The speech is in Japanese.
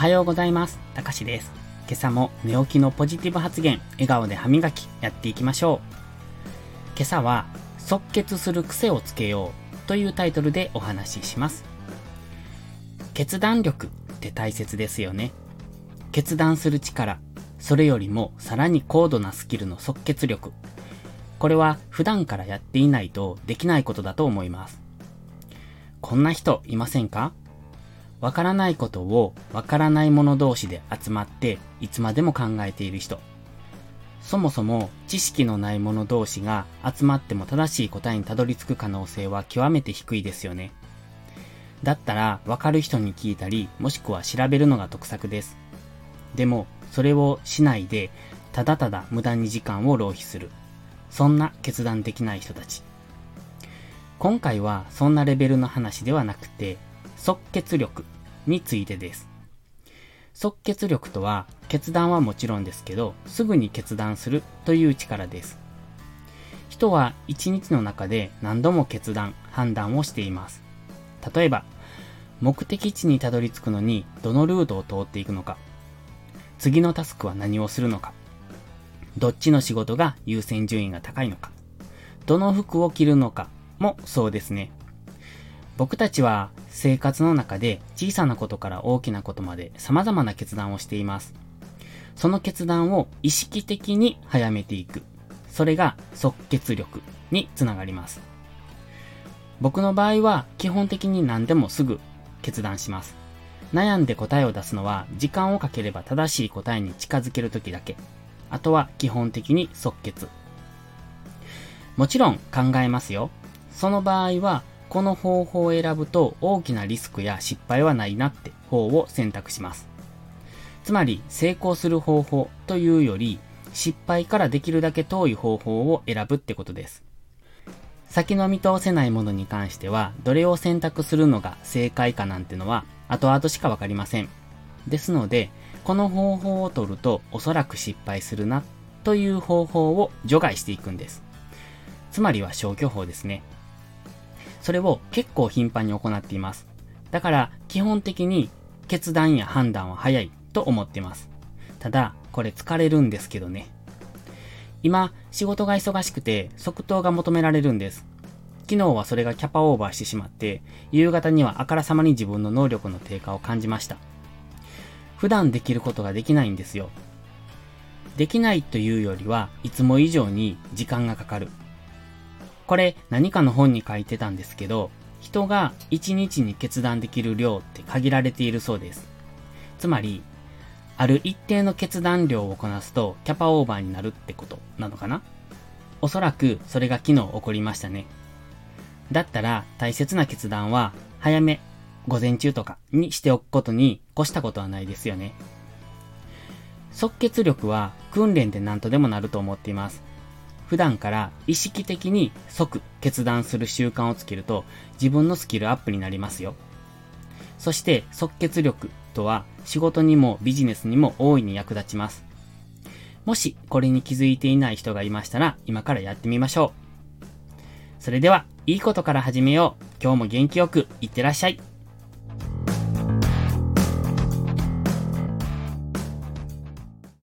はようございます。たかしです。今朝も寝起きのポジティブ発言、笑顔で歯磨きやっていきましょう。今朝は、即決する癖をつけようというタイトルでお話しします。決断力って大切ですよね。決断する力、それよりもさらに高度なスキルの即決力。これは普段からやっていないとできないことだと思います。こんな人いませんか？わからないことをわからない者同士で集まっていつまでも考えている人。そもそも知識のない者同士が集まっても正しい答えにたどり着く可能性は極めて低いですよね。だったらわかる人に聞いたりもしくは調べるのが得策です。でもそれをしないでただただ無駄に時間を浪費する。そんな決断できない人たち。今回はそんなレベルの話ではなくて即決力についてです。即決力とは決断はもちろんですけど、すぐに決断するという力です。人は一日の中で何度も決断、判断をしています。例えば、目的地にたどり着くのにどのルートを通っていくのか、次のタスクは何をするのか、どっちの仕事が優先順位が高いのか、どの服を着るのかもそうですね。僕たちは生活の中で小さなことから大きなことまで様々な決断をしています。その決断を意識的に早めていく。それが即決力につながります。僕の場合は基本的に何でもすぐ決断します。悩んで答えを出すのは時間をかければ正しい答えに近づけるときだけ。あとは基本的に即決。もちろん考えますよ。その場合はこの方法を選ぶと大きなリスクや失敗はないなって方を選択します。つまり成功する方法というより失敗からできるだけ遠い方法を選ぶってことです。先の見通せないものに関してはどれを選択するのが正解かなんてのは後々しかわかりません。ですので、この方法を取るとおそらく失敗するなという方法を除外していくんです。つまりは消去法ですね。それを結構頻繁に行っています。だから基本的に決断や判断は早いと思っています。ただ、これ疲れるんですけどね。今、仕事が忙しくて即答が求められるんです。昨日はそれがキャパオーバーしてしまって、夕方にはあからさまに自分の能力の低下を感じました。普段できることができないんですよ。できないというよりはいつも以上に時間がかかる。これ何かの本に書いてたんですけど、人が1日に決断できる量って限られているそうです。つまり、ある一定の決断量をこなすとキャパオーバーになるってことなのかな？おそらくそれが昨日起こりましたね。だったら大切な決断は早め、午前中とかにしておくことに越したことはないですよね。即決力は訓練で何とでもなると思っています。普段から意識的に即決断する習慣をつけると自分のスキルアップになりますよ。そして即決力とは仕事にもビジネスにも大いに役立ちます。もしこれに気づいていない人がいましたら今からやってみましょう。それでは、いいことから始めよう。今日も元気よくいってらっしゃい。